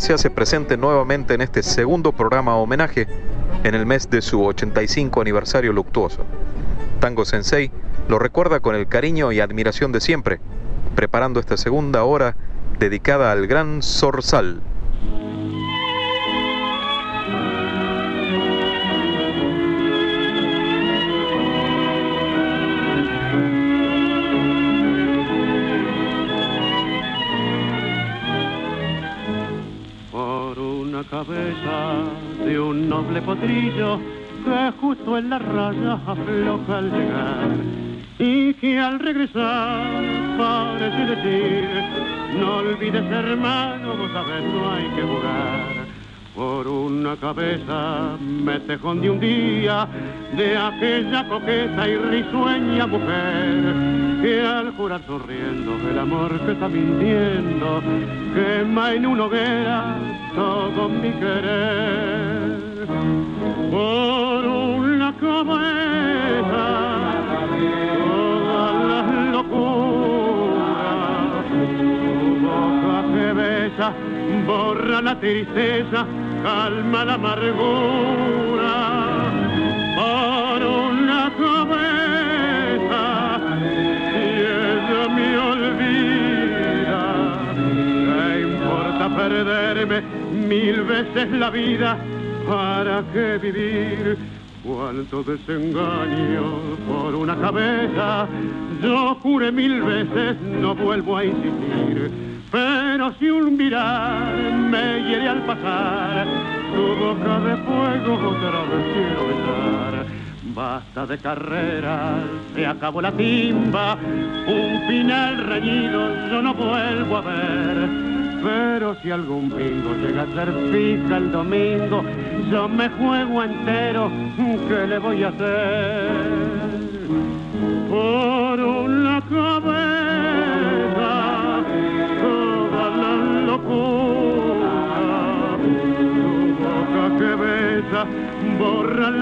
Se hace presente nuevamente en este segundo programa homenaje en el mes de su 85 aniversario luctuoso. Tango Sensei lo recuerda con el cariño y admiración de siempre, preparando esta segunda hora dedicada al gran Zorzal. Cabeza de un noble potrillo que justo en la raya afloja al llegar y que al regresar parece decir no olvides hermano, vos sabes no hay que jugar por una cabeza me tejón de un día de aquella coqueta y risueña mujer que al jurar sonriendo el amor que está mintiendo quema en una hoguera todo mi querer. Por una cabeza todas las locuras tu boca que besa borra la tristeza calma la amargura por una cabeza y ella me olvida. ¿qué importa perderme mil veces la vida para qué vivir cuánto desengaño por una cabeza. Yo juré mil veces no vuelvo a insistir pero si un mirar me hiere al pasar, tu boca de fuego otra vez quiero besar. Basta de carreras, se acabó la timba, un final reñido yo no vuelvo a ver. Pero si algún bingo llega a ser fija el domingo, yo me juego entero, ¿qué le voy a hacer? Por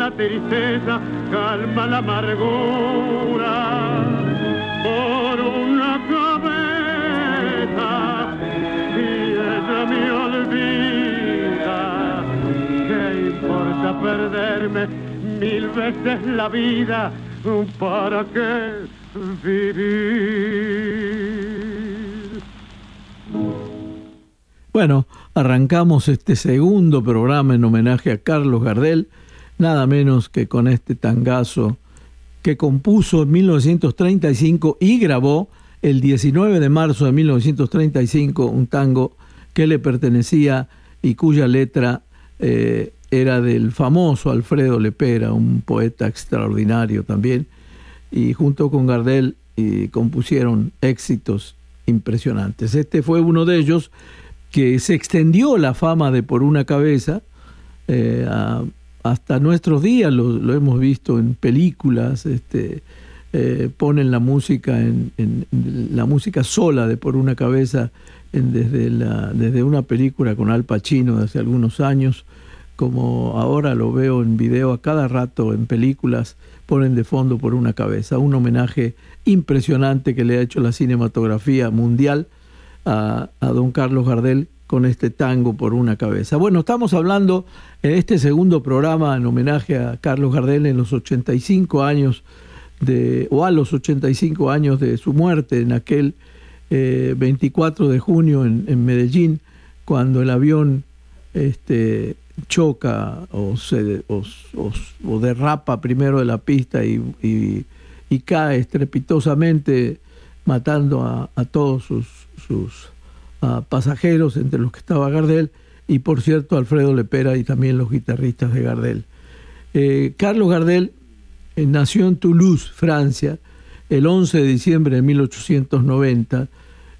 la tristeza, calma la amargura. Por una cabeza, y ella me olvida. ¿Qué importa perderme mil veces la vida? ¿Para qué vivir? Bueno, arrancamos este segundo programa en homenaje a Carlos Gardel, nada menos que con este tangazo que compuso en 1935 y grabó el 19 de marzo de 1935 un tango que le pertenecía y cuya letra eh, era del famoso Alfredo Lepera, un poeta extraordinario también, y junto con Gardel y compusieron éxitos impresionantes. Este fue uno de ellos que se extendió la fama de Por una cabeza eh, a, hasta nuestros días, lo, hemos visto en películas, este, eh, ponen la música en, la música sola de Por una cabeza desde una película con Al Pacino de hace algunos años, como ahora lo veo en video a cada rato en películas, ponen de fondo por una cabeza. Un homenaje impresionante que le ha hecho la cinematografía mundial a, a don Carlos Gardel con este tango por una cabeza. Bueno, estamos hablando en este segundo programa en homenaje a Carlos Gardel en los 85 años de, o a los 85 años de su muerte en aquel 24 de junio en, Medellín, cuando el avión este, choca o, se, o, derrapa primero de la pista y, y, cae estrepitosamente matando a, todos sus pasajeros, entre los que estaba Gardel, y por cierto Alfredo Lepera y también los guitarristas de Gardel. Eh, Carlos Gardel eh, nació en Toulouse, Francia, el 11 de diciembre de 1890.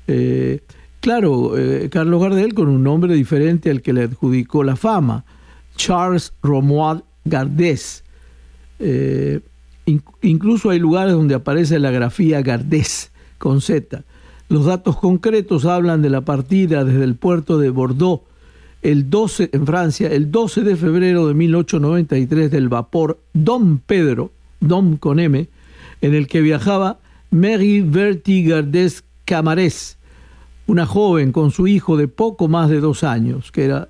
Eh, claro, Carlos Gardel con un nombre diferente al que le adjudicó la fama, Charles Romuald Gardés. incluso hay lugares donde aparece la grafía Gardés con Z. Los datos concretos hablan de la partida desde el puerto de Bordeaux el 12 en Francia el 12 de febrero de 1893 del vapor Dom Pedro, Dom con M, en el que viajaba Mary Bertie Gardés Camarés, una joven con su hijo de poco más de dos años, que era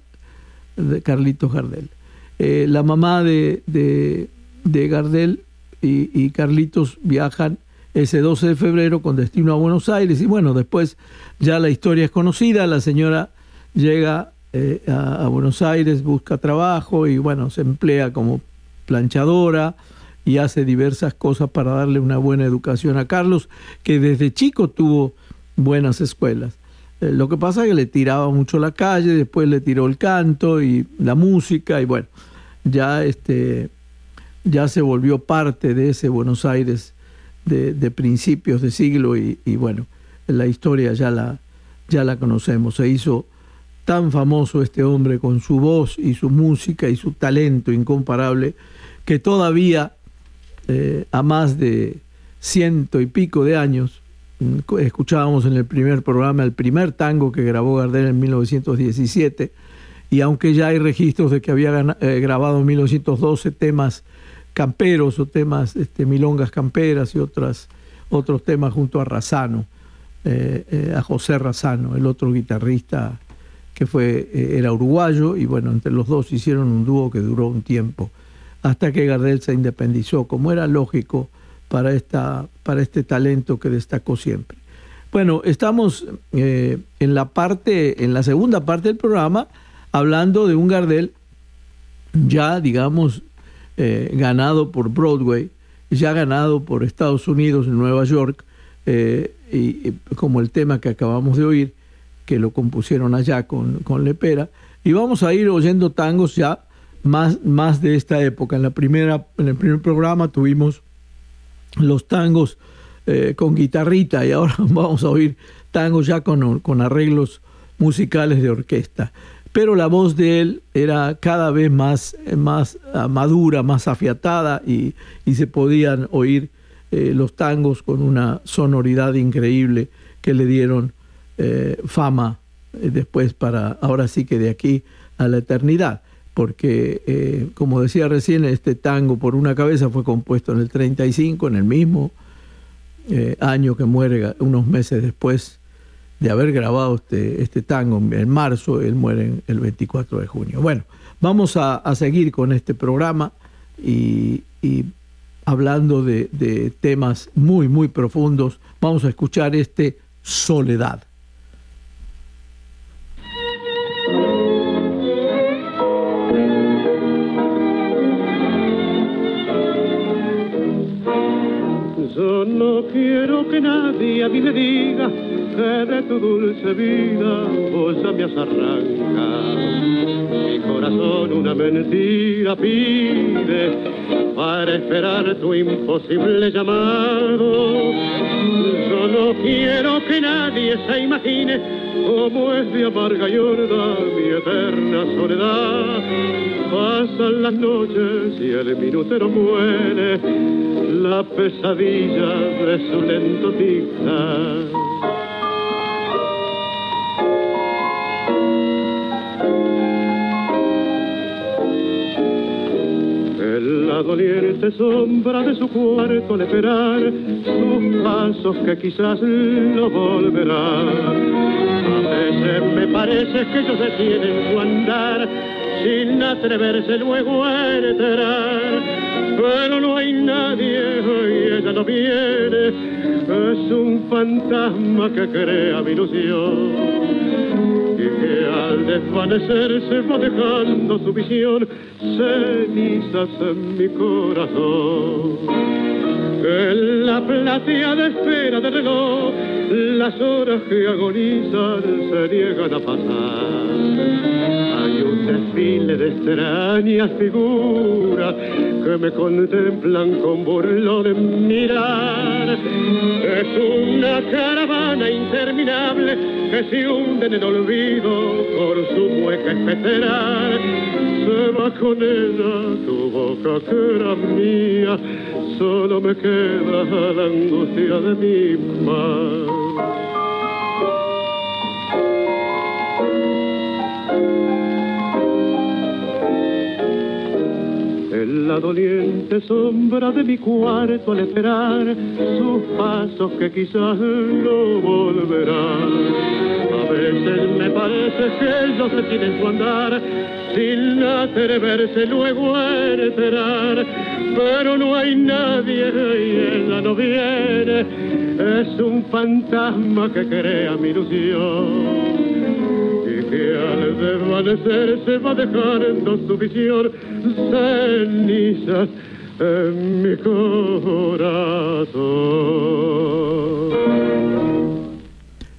de Carlitos Gardel. Eh, la mamá de, de, Gardel y, y, Carlitos viajan ese 12 de febrero con destino a Buenos Aires y bueno, después ya la historia es conocida, la señora llega eh, a, Buenos Aires, busca trabajo y bueno, se emplea como planchadora y hace diversas cosas para darle una buena educación a Carlos, que desde chico tuvo buenas escuelas. Eh, lo que pasa es que le tiraba mucho la calle, después le tiró el canto y la música y bueno, ya este ya se volvió parte de ese Buenos Aires de, principios de siglo y, y, bueno, la historia ya la, ya la conocemos. Se hizo tan famoso este hombre con su voz y su música y su talento incomparable, que todavía eh, a más de ciento y pico de años, mm, escuchábamos en el primer programa el primer tango que grabó Gardel en 1917, y aunque ya hay registros de que había eh, grabado en 1912 temas camperos o temas este, milongas camperas y otras, otros temas junto a Razano, eh, a José Razano, el otro guitarrista que fue, eh, era uruguayo, y bueno, entre los dos hicieron un dúo que duró un tiempo, hasta que Gardel se independizó, como era lógico para, esta, para este talento que destacó siempre. Bueno, estamos eh, en la parte, en la segunda parte del programa, hablando de un Gardel ya, digamos, eh, ganado por Broadway, ya ganado por Estados Unidos en Nueva York, y, como el tema que acabamos de oír, que lo compusieron allá con, con Lepera. Y vamos a ir oyendo tangos ya más, más de esta época. En, la primera, en el primer programa tuvimos los tangos eh, con guitarrita y ahora vamos a oír tangos ya con, con arreglos musicales de orquesta. Pero la voz de él era cada vez más, más ah, madura, más afiatada y, y se podían oír eh, los tangos con una sonoridad increíble que le dieron eh, fama eh, después para, ahora sí que de aquí a la eternidad, porque como decía recién, este tango por una cabeza fue compuesto en el 35, en el mismo año que muere, unos meses después de haber grabado este, este tango en marzo, él muere el 24 de junio. Bueno, vamos a, seguir con este programa y, hablando de, de temas muy, muy profundos, vamos a escuchar este Soledad. no quiero que nadie a mí me diga de tu dulce vida vos ya me has. Mi corazón una mentira pide para esperar tu imposible llamado. Yo no quiero que nadie se imagine cómo es de amarga y horda mi eterna soledad. Pasan las noches y el minutero muere la pesadilla de su lento tic la doliente sombra de su cuarto al esperar sus pasos que quizás lo volverán. A veces me parece que ellos detienen su andar sin atreverse luego a entrar pero no hay nadie y ella no viene, es un fantasma que crea mi ilusión al desvanecerse va dejando su visión cenizas en mi corazón. En la de espera del reloj, las horas que agonizan se niegan a pasar desfile de extrañas figuras que me contemplan con burlón en mirar. Es una caravana interminable que se hunde en el olvido por su mueca especerar. Se va con ella tu boca que era mía, solo me queda la angustia de mi mar. La doliente sombra de mi cuarto al esperar sus pasos que quizás no volverán. A veces me parece que ellos se tienen su andar sin atreverse luego a enterar, pero no hay nadie y ella no viene, es un fantasma que crea mi ilusión desvanecer se va dejando su visión cenizas en mi corazón.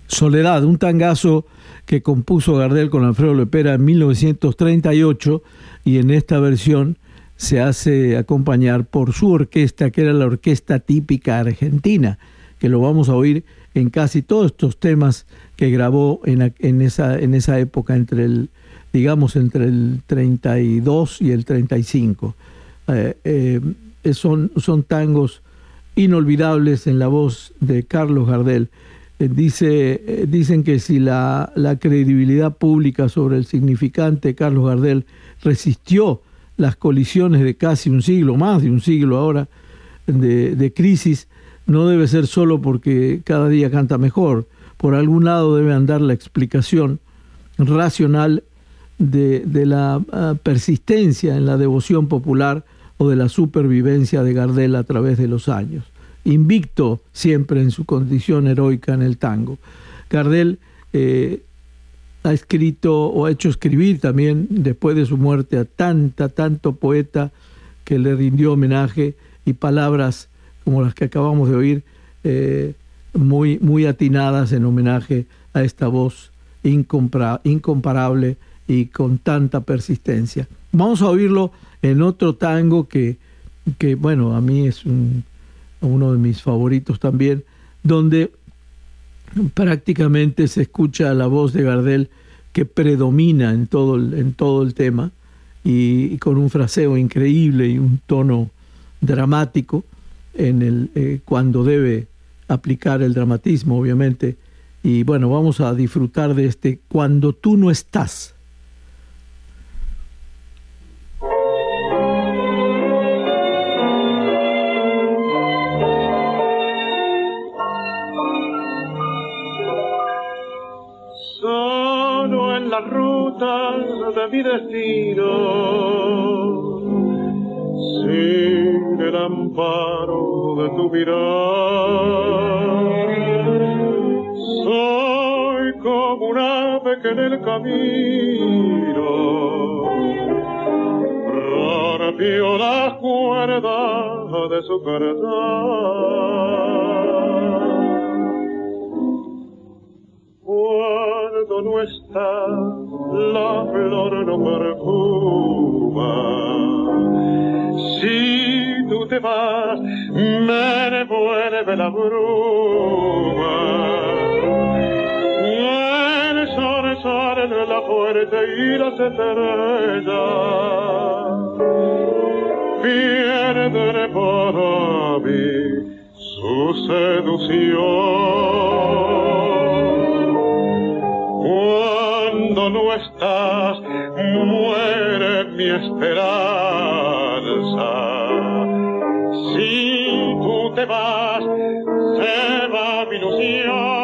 Soledad, un tangazo que compuso Gardel con Alfredo Lepera en 1938 y en esta versión se hace acompañar por su orquesta, que era la orquesta típica argentina, que lo vamos a oír en casi todos estos temas que grabó en, en, esa, en esa época, entre el, digamos, entre el 32 y el 35. Eh, eh, son, son tangos inolvidables en la voz de Carlos Gardel. Eh, dice, dicen que si la, la, credibilidad pública sobre el significante Carlos Gardel resistió las colisiones de casi un siglo, más de un siglo ahora, de, de crisis, no debe ser solo porque cada día canta mejor. Por algún lado debe andar la explicación racional de, la ah, persistencia en la devoción popular o de la supervivencia de Gardel a través de los años. Invicto siempre en su condición heroica en el tango. Gardel eh, ha escrito o ha hecho escribir también después de su muerte a tanta, tanto poeta que le rindió homenaje y palabras como las que acabamos de oír, eh, muy, muy atinadas en homenaje a esta voz incomparable y con tanta persistencia. Vamos a oírlo en otro tango que, que bueno, a mí es uno de mis favoritos también, donde prácticamente se escucha la voz de Gardel que predomina en todo el, en todo el tema y con un fraseo increíble y un tono dramático en el, eh, cuando debe aplicar el dramatismo, obviamente. Y bueno, vamos a disfrutar de este Cuando tú no estás. Solo en la ruta de mi destino sin el amparo de tu mirar. Soy como un ave que en el camino rompió la cuerda de su carta. Cuando no está, la flor no perfuma. Si tú te vas, me devuelve la bruma. El sol sale en la fuerte y las estrellas pierden para mí su seducción. No estás, muere mi esperanza. Si tú te vas, se va mi ilusión.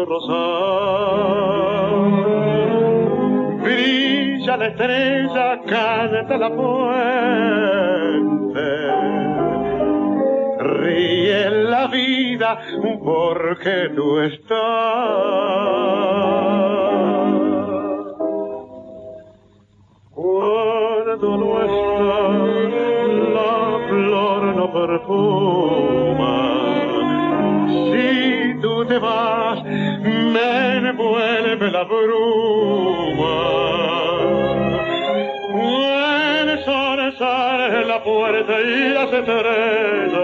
Bello rosar brilla la estrella, canta la fuente. Ríe la vida porque tú estás. Cuando no estás, la flor no perfuma. Envuelve la bruma. la puerta y las estrellas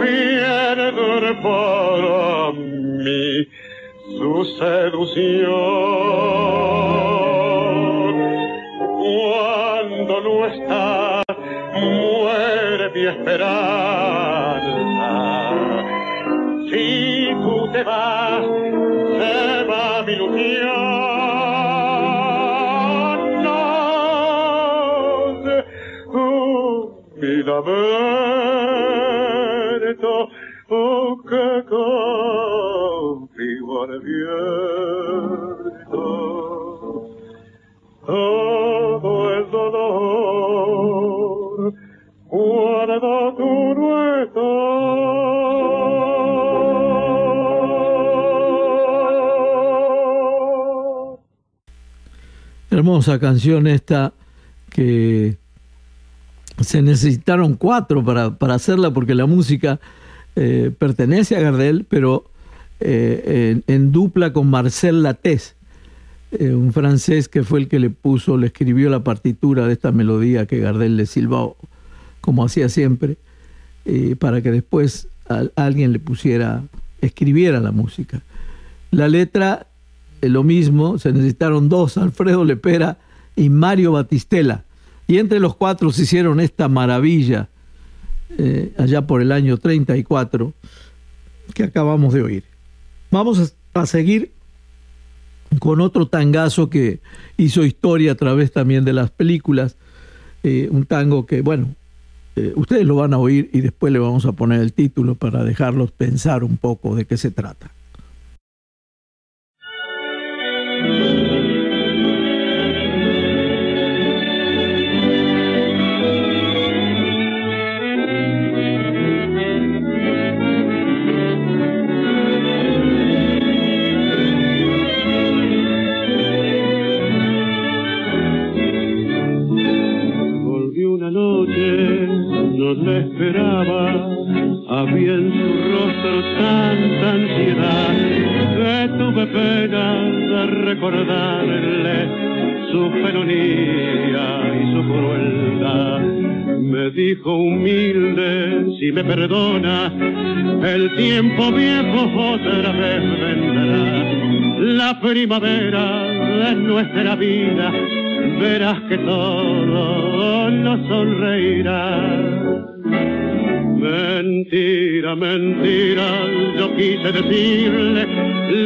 pierden para mí su seducción. Cuando no está, muere mi esperanza. Si tú te vas, se va mi Hermosa canción esta que se necesitaron cuatro para, para hacerla porque la música eh, pertenece a Gardel, pero eh, en, dupla con Marcel Latés, eh, un francés que fue el que le puso, le escribió la partitura de esta melodía que Gardel le silbó, como hacía siempre, para que después alguien le pusiera, escribiera la música. La letra, lo mismo, se necesitaron dos, Alfredo Lepera y Mario Batistela y entre los cuatro se hicieron esta maravilla eh, allá por el año 34 que acabamos de oír. Vamos a, seguir con otro tangazo que hizo historia a través también de las películas. Eh, un tango que, bueno, eh, ustedes lo van a oír y después le vamos a poner el título para dejarlos pensar un poco de qué se trata. Tiempo viejo otra vez vendrá. La primavera de nuestra vida, verás que todo nos sonreirá. Mentira, mentira, yo quise decirle,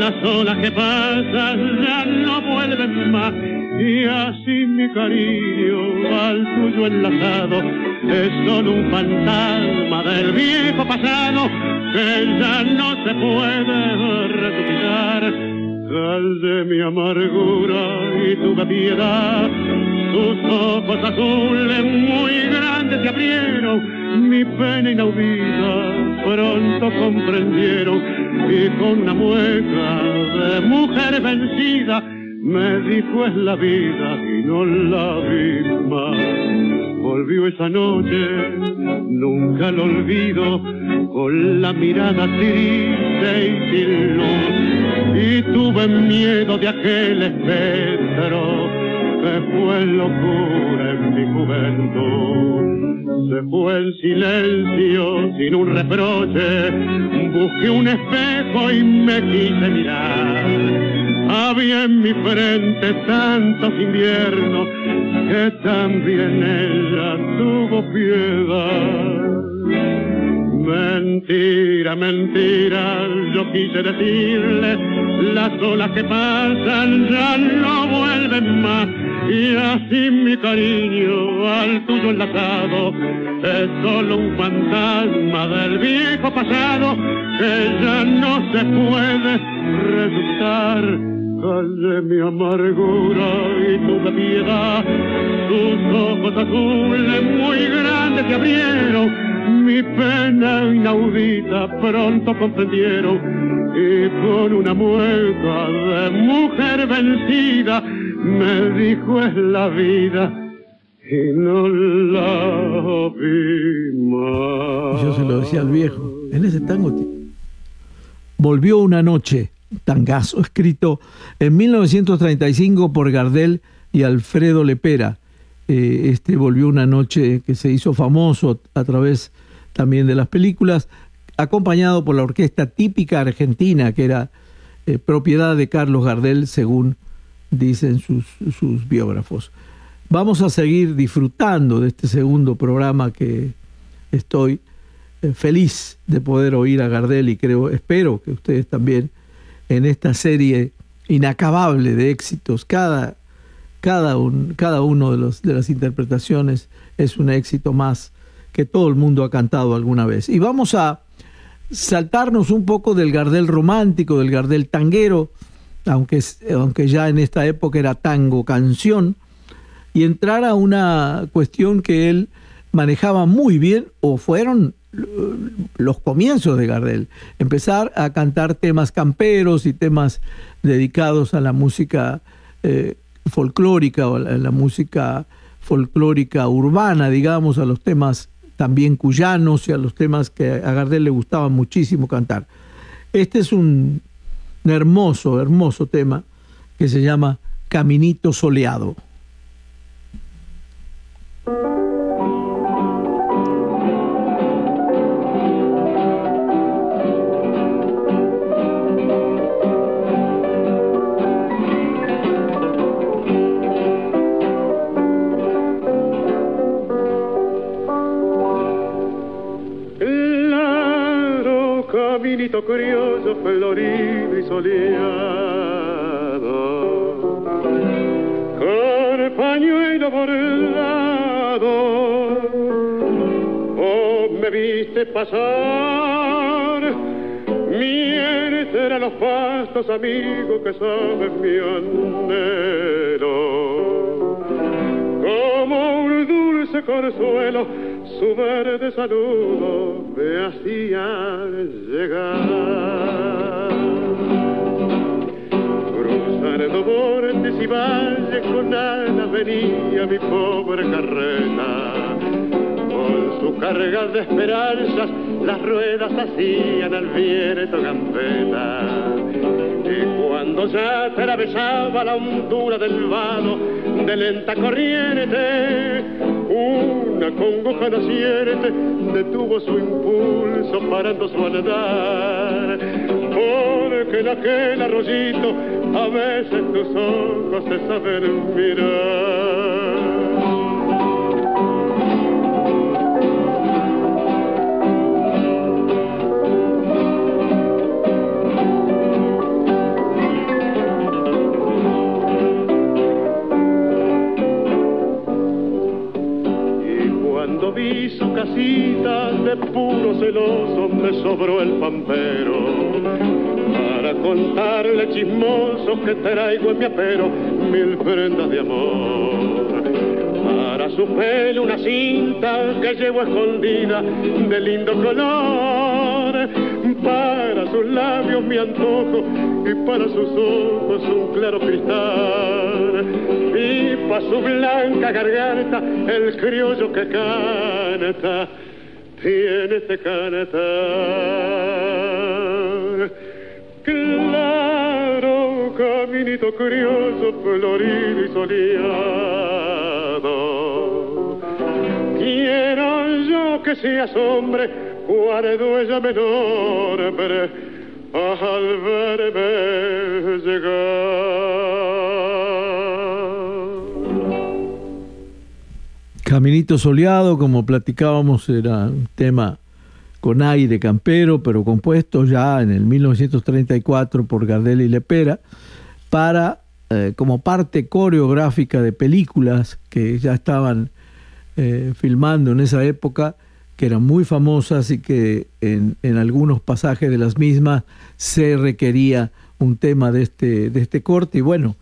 las olas que pasan ya no vuelven más. Y así mi cariño al tuyo enlazado es solo un fantasma del viejo pasado que ya no se puede resucitar. Sal de mi amargura y tu piedad, tus ojos azules muy grandes se abrieron mi pena inaudita pronto comprendieron y con una mueca de mujer vencida me dijo es la vida y no la vi más. Esa noche, nunca lo olvido, con la mirada triste y sin luz. Y tuve miedo de aquel espectro se fue locura en mi juventud. Se fue en silencio, sin un reproche. Busqué un espejo y me quise mirar. Había en mi frente tantos inviernos que también ella tuvo piedad. Mentira, mentira, yo quise decirle, las olas que pasan ya no vuelven más. Y así mi cariño al tuyo enlazado es solo un fantasma del viejo pasado que ya no se puede resucitar Calle mi amargura y tu piedad, tus ojos azules muy grandes se abrieron, mi pena inaudita pronto comprendieron. Y con una mueca de mujer vencida me dijo es la vida y no la vi más. Yo se lo decía al viejo, en ese tango volvió una noche tangazo escrito en 1935 por Gardel y Alfredo Lepera. Eh, este volvió una noche que se hizo famoso a través también de las películas, acompañado por la orquesta típica argentina, que era eh, propiedad de Carlos Gardel, según dicen sus, sus biógrafos. Vamos a seguir disfrutando de este segundo programa que estoy eh, feliz de poder oír a Gardel y creo, espero que ustedes también en esta serie inacabable de éxitos. Cada, cada, un, cada uno de, los, de las interpretaciones es un éxito más que todo el mundo ha cantado alguna vez. Y vamos a saltarnos un poco del Gardel romántico, del Gardel tanguero, aunque, aunque ya en esta época era tango canción, y entrar a una cuestión que él manejaba muy bien, o fueron los comienzos de Gardel, empezar a cantar temas camperos y temas dedicados a la música eh, folclórica o a la, música folclórica urbana, digamos, a los temas también cuyanos y a los temas que a Gardel le gustaba muchísimo cantar. Este es un hermoso, hermoso tema que se llama Caminito Soleado. Curioso, florido y soleado, con pañuelo bordado, oh, me viste pasar, será los pastos amigos que saben mi anhelo, como un dulce consuelo su verde saludo me hacía llegar. Cruzando bordes y valles con alas venía mi pobre carreta. Con su carga de esperanzas las ruedas hacían al viento gambeta. Y cuando ya atravesaba la hondura del vado de lenta corriente, una congoja naciente detuvo su impulso parando su andar. Porque en aquel arroyito a veces tus ojos se saben mirar. Su casita de puro celoso me sobró el pampero. Para contarle chismoso que traigo en mi apero mil prendas de amor. Para su pelo una cinta que llevo escondida de lindo color. Para sus labios mi antojo y para sus ojos un claro cristal. Y para su blanca garganta el criollo que canta tiene este cantar claro caminito curioso, florido y soleado. Quiero yo que seas hombre, cuando ella me nombre, al verme llegar. Caminito soleado, como platicábamos, era un tema con aire campero, pero compuesto ya en el 1934 por Gardel y Lepera, para, eh, como parte coreográfica de películas que ya estaban eh, filmando en esa época, que eran muy famosas y que en, en, algunos pasajes de las mismas se requería un tema de este, de este corte. Y bueno,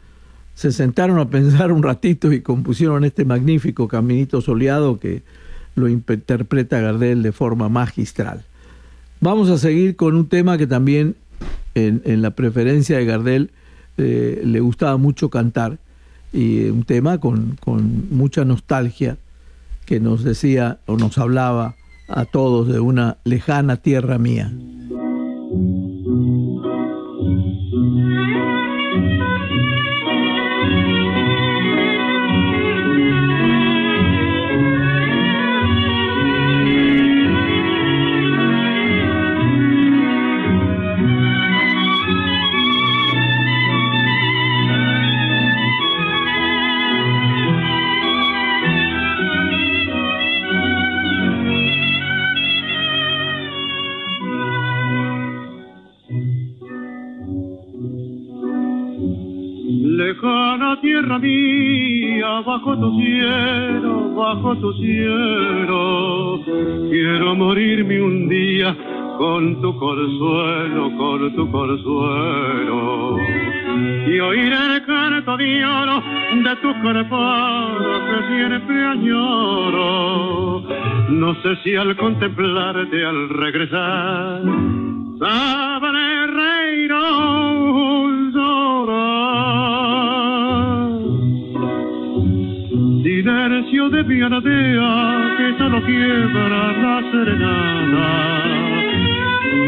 se sentaron a pensar un ratito y compusieron este magnífico Caminito Soleado que lo interpreta Gardel de forma magistral. Vamos a seguir con un tema que también en, la preferencia de Gardel eh, le gustaba mucho cantar y un tema con, con, mucha nostalgia que nos decía o nos hablaba a todos de una lejana tierra mía. Bajo tu cielo, bajo tu cielo, quiero morirme un día con tu consuelo, con tu consuelo. Y oír el canto de oro de tu cuerpo que siempre añoro. No sé si al contemplarte, al regresar, sabré Aladea que solo quiebra la serenata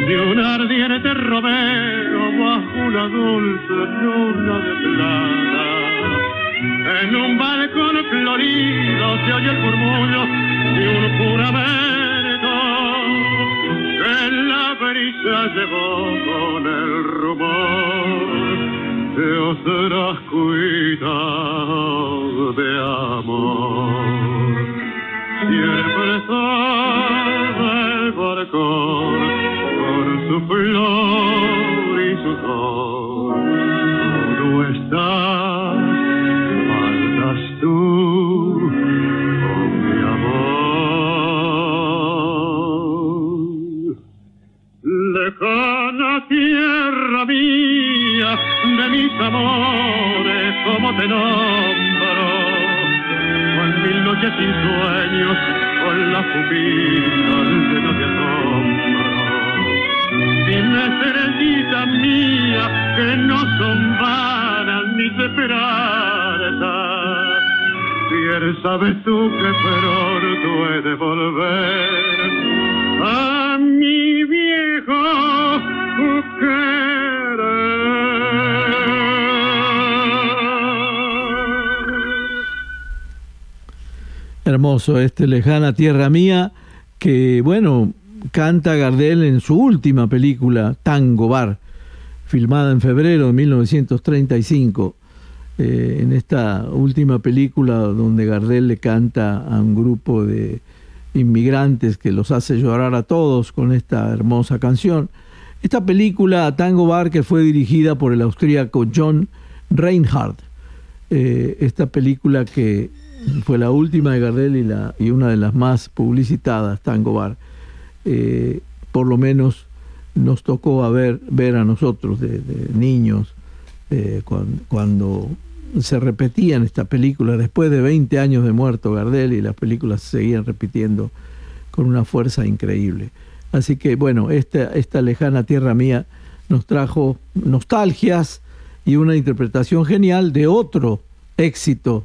de un ardiente romero bajo una dulce luna de plata. En un balcón florido se oye el murmullo de un juramento que la brisa llevó con el rumor de otras cuitas de amor. Siempre sabe el barcón con su flor y su sol. No estás, te nombro, con mil noches sin sueños, con la pupila llena de asombro. Dime, cerecita mía, que no son vanas mis esperanzas. Bien sabes tú Hermoso este lejana tierra mía que bueno canta Gardel en su última película Tango Bar filmada en febrero de 1935 eh, en esta última película donde Gardel le canta a un grupo de inmigrantes que los hace llorar a todos con esta hermosa canción. Esta película Tango Bar que fue dirigida por el austríaco John Reinhardt eh, esta película que fue la última de Gardel y, la, y una de las más publicitadas, Tango Bar. Eh, por lo menos nos tocó a ver, ver a nosotros de, niños eh, cuando, cuando, se repetían esta película después de 20 años de muerto Gardel y las películas se seguían repitiendo con una fuerza increíble. Así que bueno, esta, esta lejana tierra mía nos trajo nostalgias y una interpretación genial de otro éxito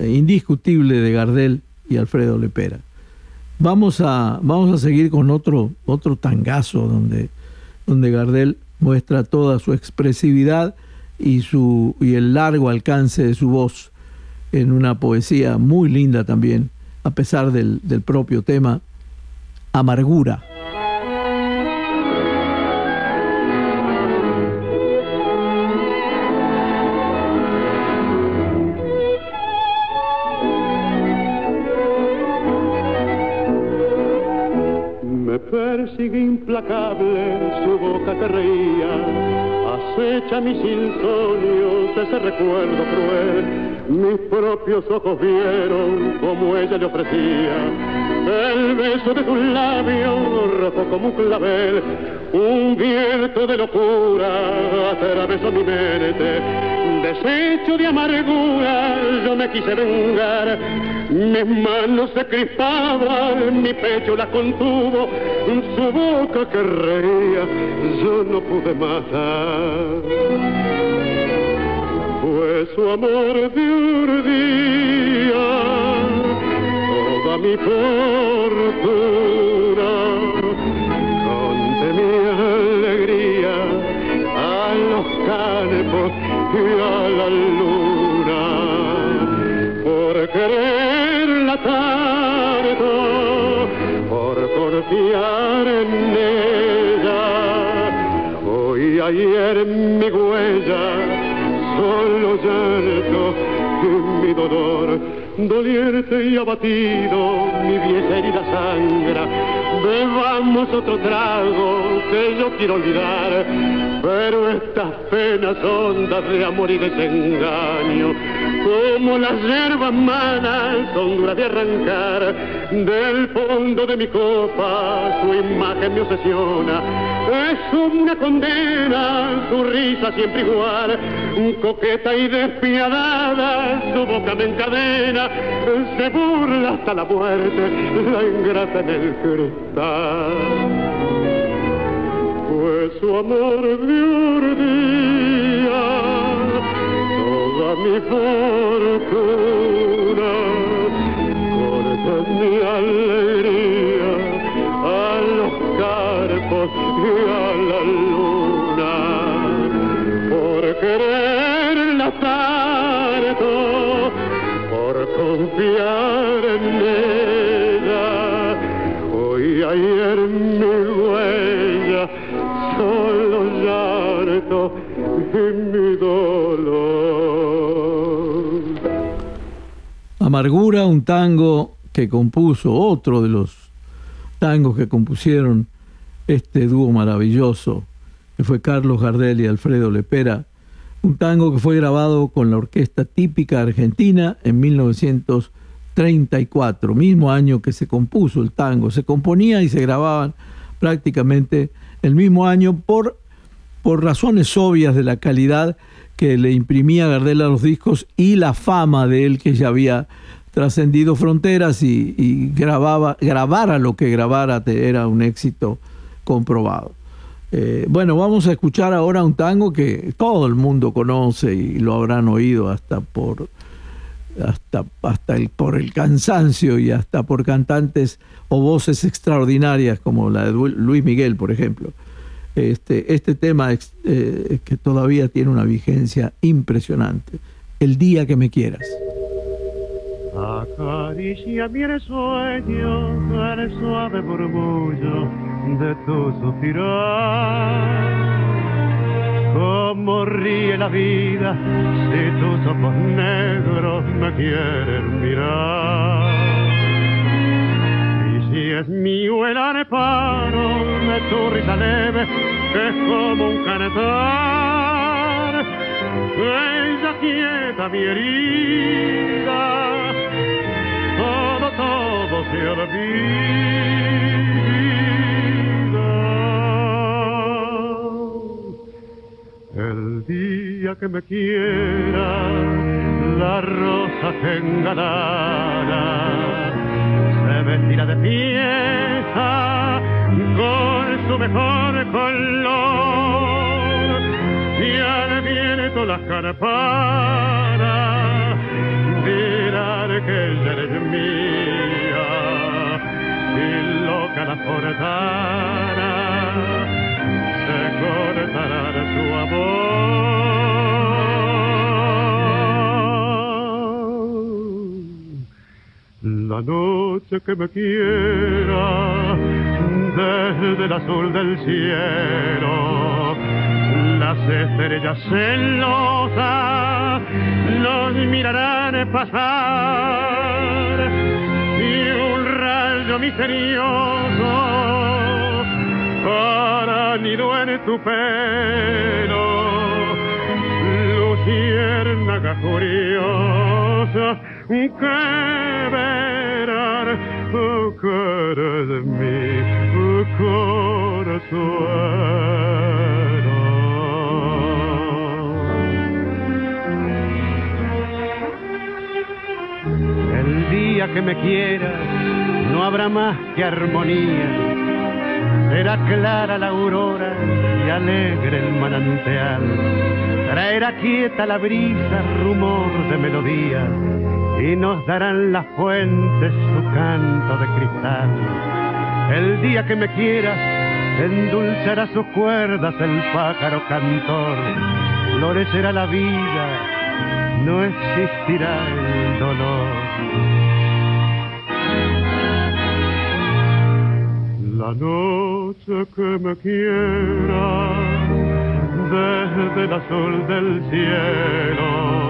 indiscutible de Gardel y Alfredo Lepera. Vamos a, vamos a seguir con otro, otro tangazo donde, donde Gardel muestra toda su expresividad y, su, y el largo alcance de su voz en una poesía muy linda también, a pesar del, del propio tema, Amargura. Acecha mis insomnios ese recuerdo cruel. Mis propios ojos vieron como ella le ofrecía el beso de tus labios, rojo como un clavel, un viento de locura atravesó mi mente, deshecho de amargura, yo me quise vengar, mis manos se crispaban, mi pecho la contuvo, su boca que reía, yo no pude matar. Fue su amor de urdía, toda mi fortuna, conté mi alegría a los campos y a la luna, por quererla tanto, por confiar en ella, hoy ayer mi huella, solo llanto mi dolor doliente y abatido, mi vieja herida sangra. Bebamos otro trago que yo quiero olvidar, pero estas penas hondas de amor y desengaño, como las hierbas manas, son duras de arrancar. Del fondo de mi copa, su imagen me obsesiona. Es una condena, su risa siempre igual, coqueta y despiadada, su boca me encadena se burla hasta la muerte, la ingrata en el cristal. Fue su amor de toda mi fortuna, corta mi alegría a los carpos y a la luna, por quererla tanto por confiar en ella. Hoy ayer mi huella, solo llanto y mi dolor. Amargura, un tango que compuso, otro de los tangos que compusieron este dúo maravilloso, que fue Carlos Gardel y Alfredo Lepera un tango que fue grabado con la orquesta típica argentina en 1934, mismo año que se compuso el tango. Se componía y se grababan prácticamente el mismo año por, por razones obvias de la calidad que le imprimía Gardel a los discos y la fama de él que ya había trascendido fronteras y, grababa, grabara lo que grabara era un éxito comprobado. Eh, bueno, vamos a escuchar ahora un tango que todo el mundo conoce y lo habrán oído hasta por hasta, hasta el, por el cansancio y hasta por cantantes o voces extraordinarias como la de Luis Miguel, por ejemplo. Este, este tema eh, que todavía tiene una vigencia impresionante. El día que me quieras. Acaricia mi sueño el suave murmullo de tu suspirar. Como ríe la vida si tus ojos negros me quieren mirar. Si es mío el reparo de tu risa leve, que es como un cantar, ella quieta mi herida todo, todo se olvida. El día que me quiera, la rosa engalana se vestirá de fiesta con su mejor color. Y al viento las carpanas dirán que ella eres mía. Y loca la portana se cortará su amor noche que me quiera desde el azul del cielo. Las estrellas celosas nos mirarán pasar y un rayo misterioso para nido en tu pelo. Luciérnaga curiosa que verán cara de mi corazón. El día que me quieras no habrá más que armonía. Será clara la aurora y alegre el manantial. Traerá quieta la brisa, rumor de melodía y nos darán las fuentes su canto de cristal. El día que me quieras, endulzará sus cuerdas el pájaro cantor, florecerá la vida, no existirá el dolor. La noche que me quiera, desde el azul del cielo,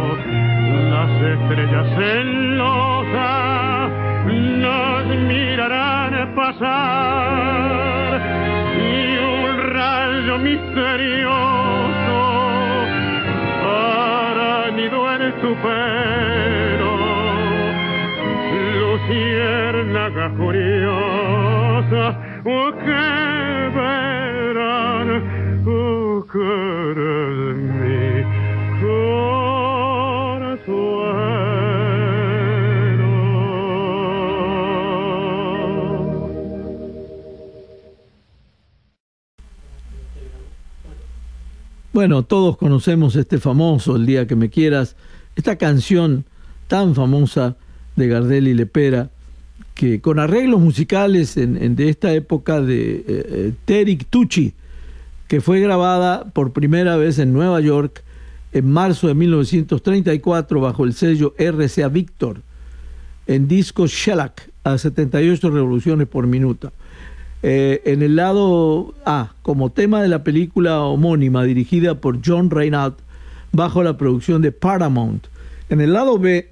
las estrellas celosas nos mirarán pasar y un rayo misterioso hará nido en tu pelo luciérnaga curiosa. Oh, que verán oh, que Bueno, todos conocemos este famoso El día que me quieras, esta canción tan famosa de Gardel y Lepera, que con arreglos musicales en, de esta época de eh, eh, Tucci, que fue grabada por primera vez en Nueva York en marzo de 1934 bajo el sello RCA Victor en disco Shellac a 78 revoluciones por minuto. Eh, en el lado A, como tema de la película homónima dirigida por John Reinhardt bajo la producción de Paramount. En el lado B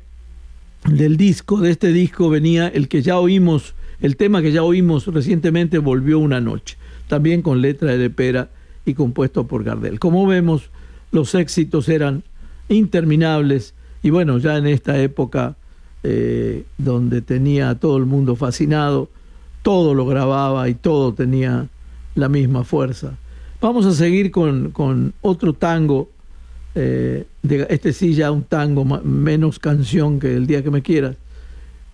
del disco, de este disco, venía el que ya oímos, el tema que ya oímos recientemente, Volvió una noche, también con letra de Pera y compuesto por Gardel. Como vemos, los éxitos eran interminables y bueno, ya en esta época eh, donde tenía a todo el mundo fascinado, todo lo grababa y todo tenía la misma fuerza. Vamos a seguir con, otro tango, eh, este sí ya un tango menos canción que El día que me quieras,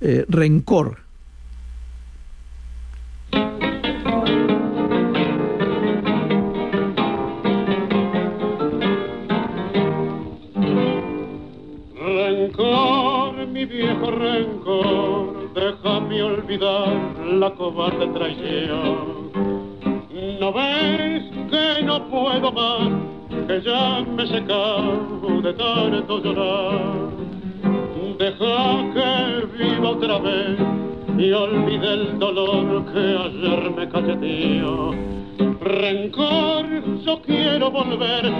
eh, Rencor. Rencor, mi viejo rencor déjame olvidar cobarde traición. No ves que no puedo más, que ya me he secado de tanto llorar. Deja que viva otra vez y olvide el dolor que ayer me cacheteó. Rencor, yo quiero volver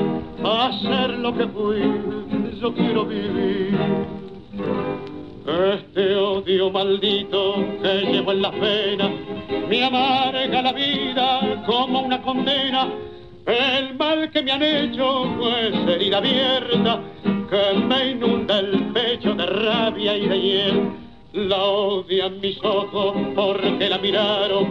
a ser lo que fui, yo quiero vivir este odio maldito que llevo en la pena me amarga la vida como una condena. El mal que me han hecho fue herida abierta que me inunda el pecho de rabia y de hiel la odian mis ojos porque la miraron,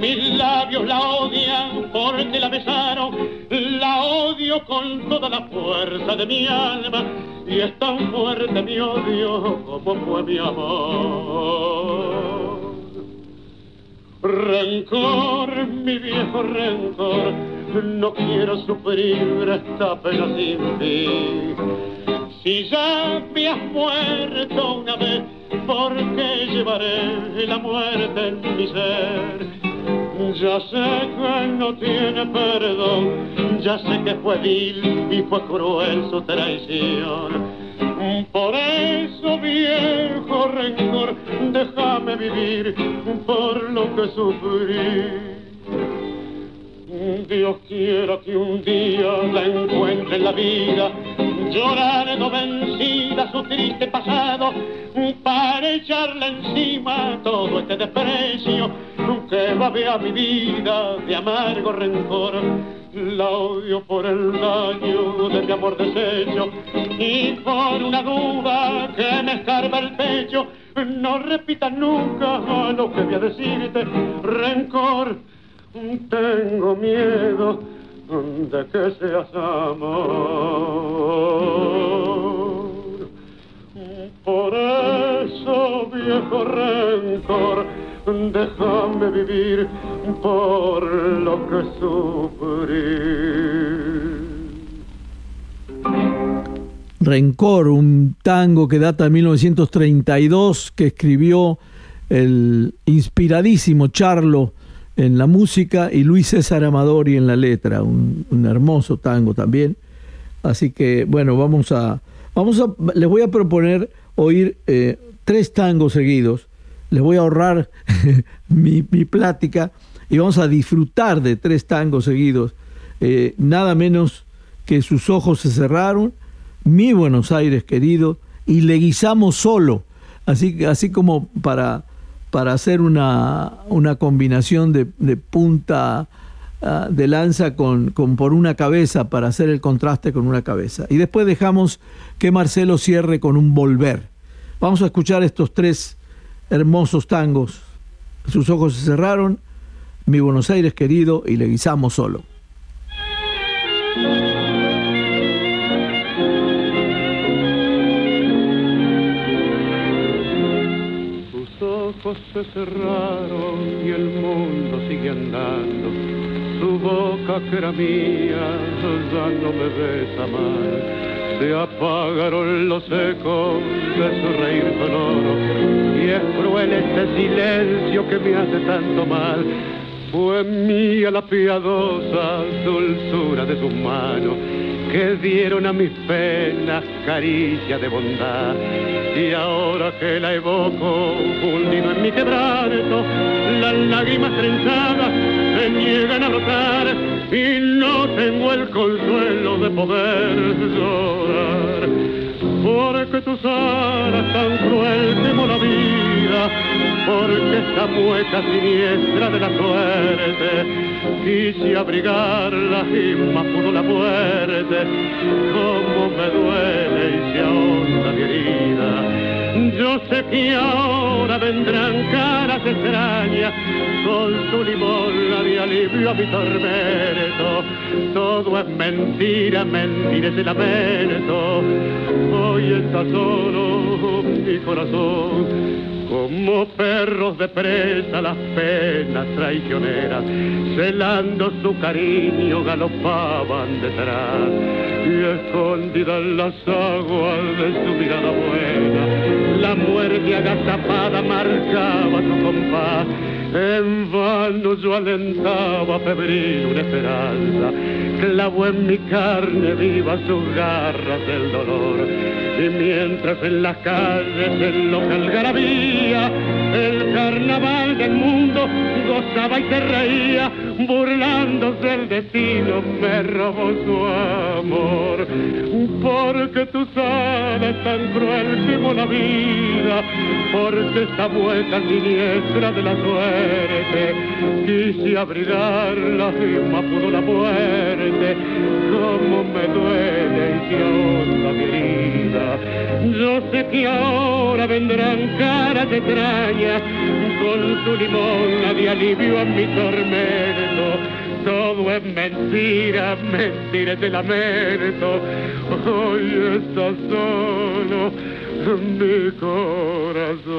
mis labios la odian porque la besaron, la odio con toda la fuerza de mi alma y es tan fuerte mi odio como fue mi amor. Rencor, mi viejo rencor, no quiero sufrir esta pena sin ti. Si ya me has muerto una vez, ¿por qué llevaré la muerte en mi ser? Ya sé que no tiene perdón, ya sé que fue vil y fue cruel su traición. Por eso, viejo rencor, déjame vivir por lo que sufrí. Dios quiera que un día la encuentre en la vida, llorando vencida su triste pasado, para echarle encima todo este desprecio que va a mi vida de amargo rencor. La odio por el daño de mi amor deshecho y por una duda que me escarba el pecho. No repita nunca lo que voy a decirte, rencor tengo miedo de que seas amor. Por eso, viejo rencor, déjame vivir por lo que sufrí. Rencor, un tango que data de 1932, que escribió el inspiradísimo Charlo en la música y Luis César Amadori en la letra, un, hermoso tango también. Así que bueno, vamos a, vamos a, les voy a proponer oír eh, tres tangos seguidos. Les voy a ahorrar mi, plática y vamos a disfrutar de tres tangos seguidos. Eh, nada menos que sus ojos se cerraron, mi Buenos Aires querido, y le guisamos solo, así, así como para para hacer una, una combinación de, punta ah, de lanza con, con, por una cabeza para hacer el contraste con una cabeza. Y después dejamos que Marcelo cierre con un volver. Vamos a escuchar estos tres hermosos tangos. Sus ojos se cerraron, mi Buenos Aires querido, y le guisamos solo. Se cerraron y el mundo sigue andando. Su boca que era mía ya no me besa más. Se apagaron los ecos de su reír sonoro y es cruel este silencio que me hace tanto mal. Fue mía la piadosa dulzura de sus manos que dieron a mis penas caricia de bondad. Y ahora que la evoco, fundido en mi quebranto, las lágrimas trenzadas se niegan a rotar y no tengo el consuelo de poder llorar. Porque tus alas tan cruel como la vida, porque esta mueca siniestra de la suerte, quise abrigarla y más pudo la muerte, como me duele y se ahonda mi herida yo sé que ahora vendrán caras extrañas con su limón de alivio a mi tormento. Todo es mentira, mentira es el lamento. Hoy está solo mi corazón como perros de presa las penas traicioneras, celando su cariño galopaban detrás y escondida en las aguas de su mirada buena, la muerte agazapada marcaba su compás. En vano yo alentaba febril una esperanza, clavó en mi carne viva sus garras del dolor. Y mientras en las calles en loca algarabía, el carnaval del mundo gozaba y se reía, burlándose del destino, me robó su amor. Porque tu alas tan cruel como la vida, porque esta vuelta siniestra de la suerte, quise abrigarla y pudo la muerte, como me duele y ahonda mi herida. Yo sé que ahora vendrán caras extrañas con su limón de alivio a mi tormento. Todo es mentira, mentira de lamento. Hoy está solo mi corazón.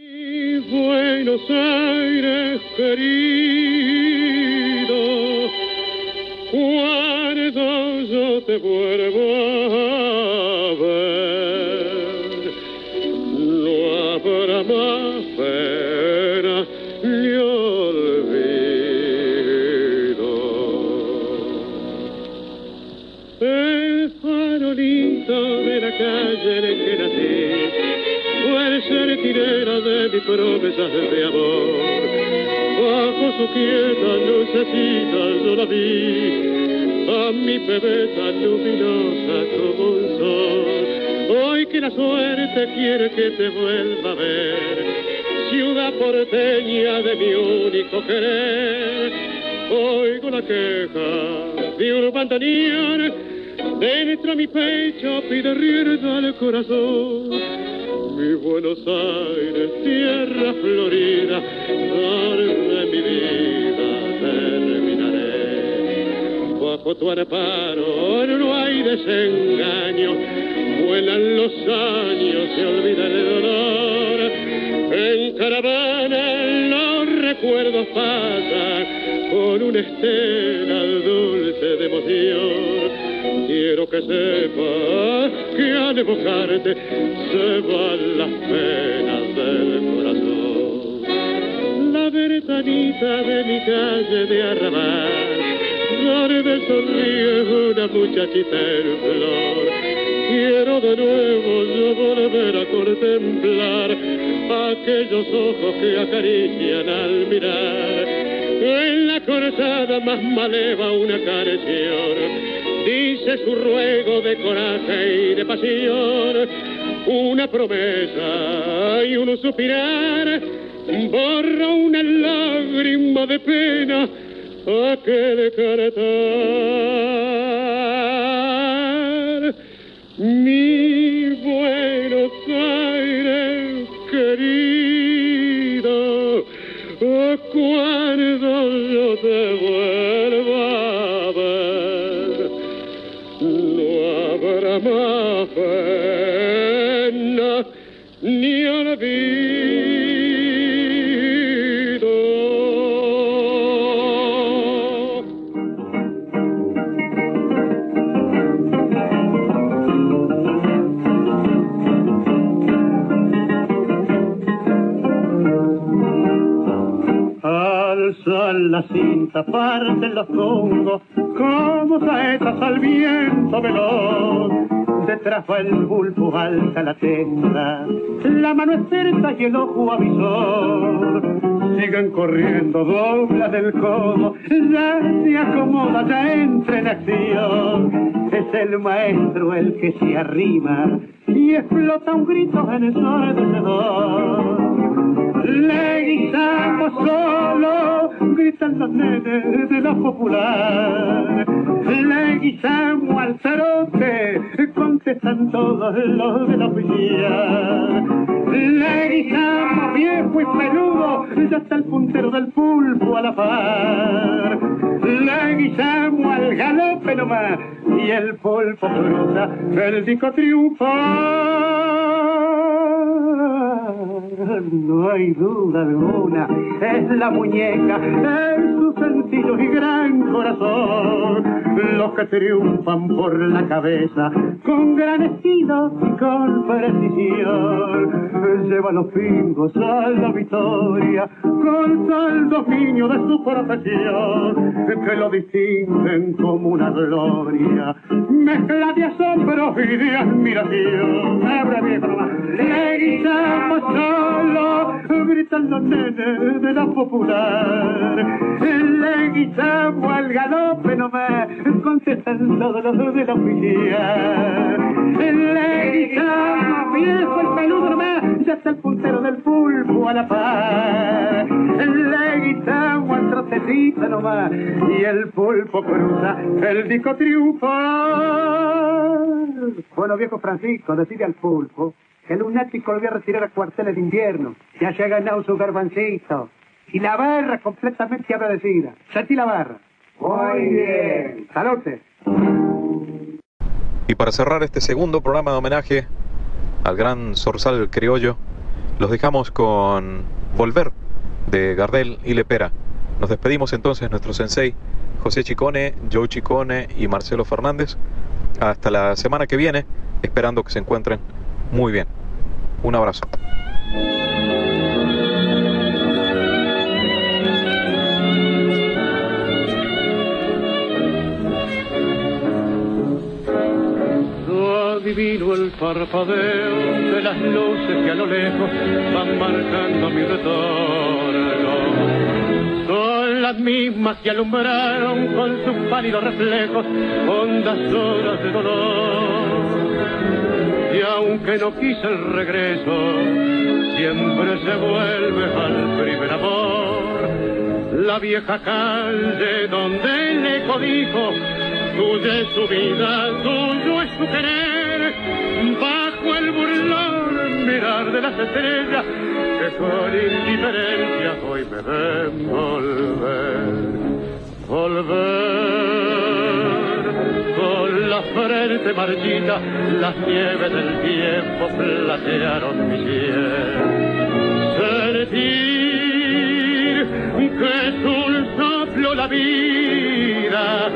Y Buenos Aires querido, cuando yo te vuelvo a promesas de amor. Bajo su quieta lucecita yo la vi, a mi bebé tan luminosa como un sol. Hoy que la suerte quiere que te vuelva a ver, ciudad porteña de mi único querer. Oigo la queja de un bandoneón Dentro mi pecho pide rienda al corazón. Mi Buenos Aires, tierra florida, de mi vida terminaré. Bajo tu amparo no hay desengaño, vuelan los años, se olvida el dolor. En caravana los recuerdos pasan con una estela dulce de emoción Quiero que sepas que al evocarte se van las penas del corazón. La ventanita de mi calle de arrabal, donde sonríe una muchachita en flor. Quiero de nuevo yo volver a contemplar aquellos ojos que acarician al mirar. En la cortada más maleva una canción dice su ruego de coraje y de pasión, una promesa y un suspirar, borra una lágrima de pena aquel cantar. Mi la cinta, parten los congos como saetas al viento veloz. Detrás va el bulbo alta la tenda, la mano es y el ojo avisor. Siguen corriendo, dobla del codo, ya se acomoda, ya entra en acción. Es el maestro el que se arrima y explota un grito en el ensordecedor. Le guisamos solo, gritan los nenes de la popular. Le guisamos al zarote, contestan todos los de la oficina. Le guisamos viejo y peludo, ya está el puntero del pulpo a la par. Le guisamos al galope nomás, y el pulpo cruza, el disco triunfa. No hay duda alguna, es la muñeca, es su sencillo y gran corazón, los que triunfan por la cabeza, con gran estilo y con precisión, llevan los pingos a la victoria, con tal dominio de su profesión, que lo distinguen como una gloria, mezcla de asombro y de admiración. Le solo, gritan los nenes de la popular. Le guisamos al galope nomás, contestan todos los de la oficial. Le guisamos viejo el peludo nomás, ya está el puntero del pulpo a la par. Le guisamos al trotecito nomás, y el pulpo cruza el disco triunfa. Bueno, viejo Francisco, decide al pulpo el lunático lo voy a retirar a cuarteles de invierno. Ya se ha ganado su garbancito. Y la barra completamente agradecida. Sentí la barra. Muy bien. Salute. Y para cerrar este segundo programa de homenaje al gran zorzal criollo, los dejamos con Volver de Gardel y Lepera. Nos despedimos entonces nuestro sensei José Chicone, Joe Chicone y Marcelo Fernández. Hasta la semana que viene, esperando que se encuentren muy bien. Un abrazo. Adivino el parpadeo de las luces que a lo lejos van marcando mi retorno. Son las mismas que alumbraron con sus pálidos reflejos hondas horas de dolor. Y aunque no quise el regreso, siempre se vuelve al primer amor. La vieja calle donde el eco dijo, tuya es su vida, tuyo es su querer, bajo el burlón mirar de las estrellas que con indiferencia hoy me ven volver, volver con la frente marchita, las nieves del tiempo platearon mi piel. Sentir que es un soplo la vida,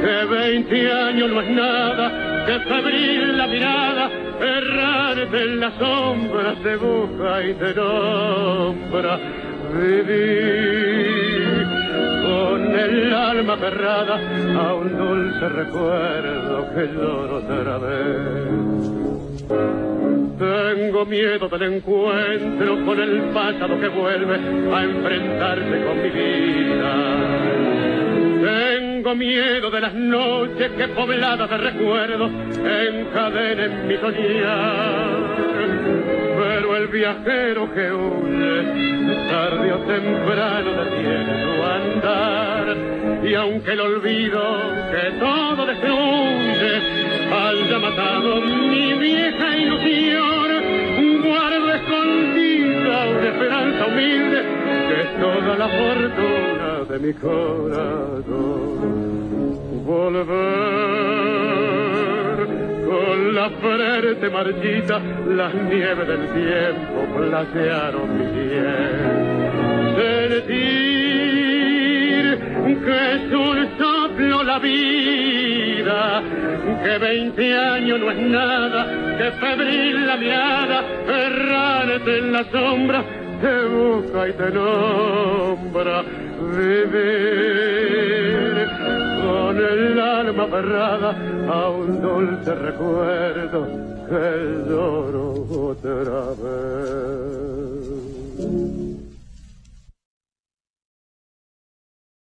que veinte años no es nada, que febril la mirada, errarte en las sombras de busca y te nombra. Vivir con el alma aferrada a un dulce recuerdo que lloro otra vez. Tengo miedo del encuentro con el pasado que vuelve a enfrentarse con mi vida. Tengo miedo de las noches que pobladas de recuerdos encadenen mi soñar. Pero el viajero que huye, tarde o temprano detiene su andar. Y aunque el olvido que todo destruye haya matado mi vieja ilusión, guardo escondida una esperanza humilde que toda la fortuna de mi corazón. Volver con la frente marchita, las nieves del tiempo platearon mi piel. Sentir que es un soplo la vida, que veinte años no es nada, que febril la mirada, errante en la sombra, te busca y te nombra. Vivir con el alma aferrada a un dulce recuerdo que lloro otra vez.